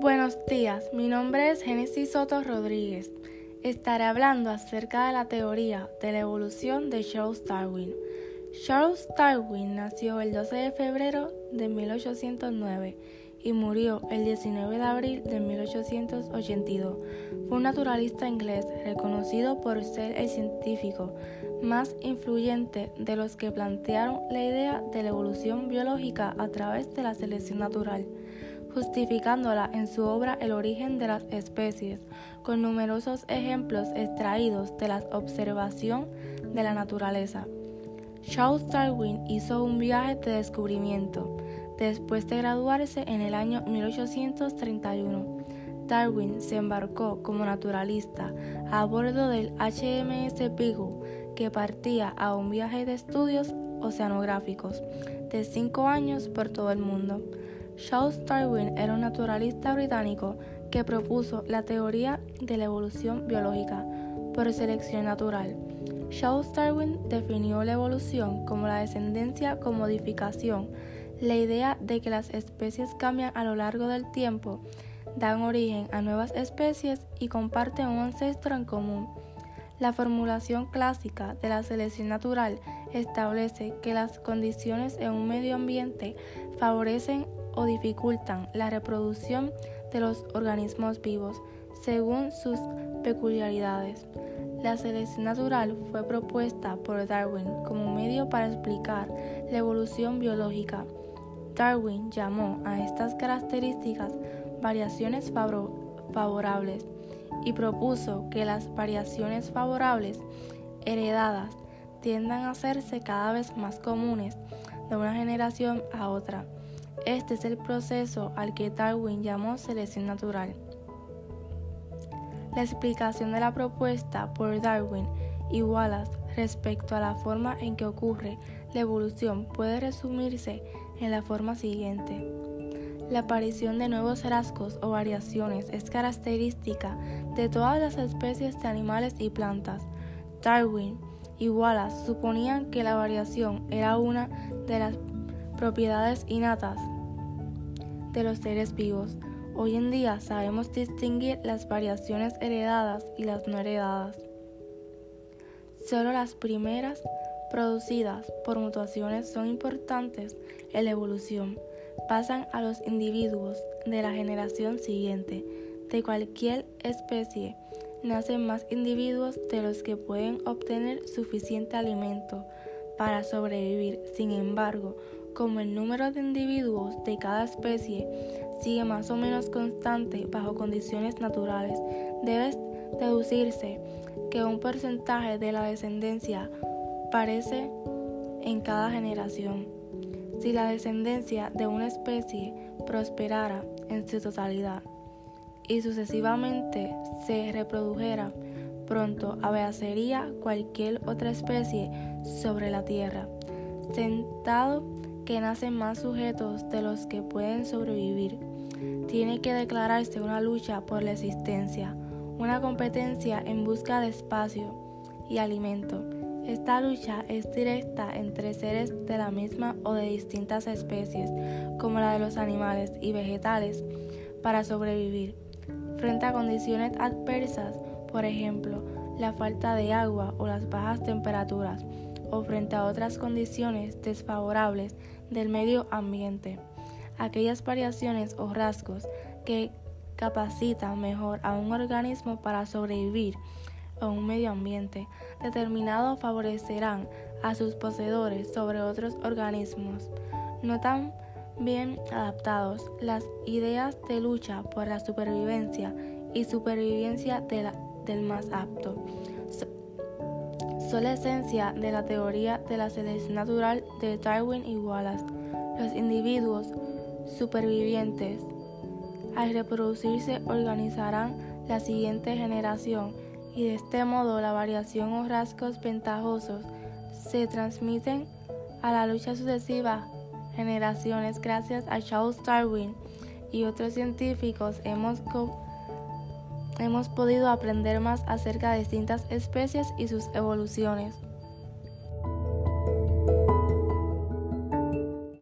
Buenos días, mi nombre es Génesis Soto Rodríguez. Estaré hablando acerca de la teoría de la evolución de Charles Darwin. Charles Darwin nació el 12 de febrero de 1809 y murió el 19 de abril de 1882. Fue un naturalista inglés reconocido por ser el científico más influyente de los que plantearon la idea de la evolución biológica a través de la selección natural justificándola en su obra El origen de las especies, con numerosos ejemplos extraídos de la observación de la naturaleza. Charles Darwin hizo un viaje de descubrimiento después de graduarse en el año 1831. Darwin se embarcó como naturalista a bordo del HMS Beagle que partía a un viaje de estudios oceanográficos de cinco años por todo el mundo. Charles Darwin era un naturalista británico que propuso la teoría de la evolución biológica por selección natural. Charles Darwin definió la evolución como la descendencia con modificación, la idea de que las especies cambian a lo largo del tiempo, dan origen a nuevas especies y comparten un ancestro en común. La formulación clásica de la selección natural establece que las condiciones en un medio ambiente favorecen o dificultan la reproducción de los organismos vivos según sus peculiaridades. La selección natural fue propuesta por Darwin como medio para explicar la evolución biológica. Darwin llamó a estas características variaciones favorables y propuso que las variaciones favorables heredadas tiendan a hacerse cada vez más comunes de una generación a otra. Este es el proceso al que Darwin llamó selección natural. La explicación de la propuesta por Darwin y Wallace respecto a la forma en que ocurre la evolución puede resumirse en la forma siguiente. La aparición de nuevos rasgos o variaciones es característica de todas las especies de animales y plantas. Darwin y Wallace suponían que la variación era una de las propiedades innatas de los seres vivos. Hoy en día sabemos distinguir las variaciones heredadas y las no heredadas. Solo las primeras producidas por mutaciones son importantes en la evolución. Pasan a los individuos de la generación siguiente. De cualquier especie nacen más individuos de los que pueden obtener suficiente alimento para sobrevivir. Sin embargo, como el número de individuos de cada especie sigue más o menos constante bajo condiciones naturales, debe deducirse que un porcentaje de la descendencia parece en cada generación. Si la descendencia de una especie prosperara en su totalidad y sucesivamente se reprodujera, pronto abeacería cualquier otra especie sobre la tierra. Sentado que nacen más sujetos de los que pueden sobrevivir. Tiene que declararse una lucha por la existencia, una competencia en busca de espacio y alimento. Esta lucha es directa entre seres de la misma o de distintas especies, como la de los animales y vegetales, para sobrevivir. Frente a condiciones adversas, por ejemplo, la falta de agua o las bajas temperaturas, o frente a otras condiciones desfavorables del medio ambiente. Aquellas variaciones o rasgos que capacitan mejor a un organismo para sobrevivir en un medio ambiente determinado favorecerán a sus poseedores sobre otros organismos no tan bien adaptados. Las ideas de lucha por la supervivencia y supervivencia del más apto son la esencia de la teoría de la selección natural de Darwin y Wallace. Los individuos supervivientes, al reproducirse, organizarán la siguiente generación y de este modo la variación o rasgos ventajosos se transmiten a la lucha sucesiva generaciones gracias a Charles Darwin y otros científicos hemos hemos podido aprender más acerca de distintas especies y sus evoluciones.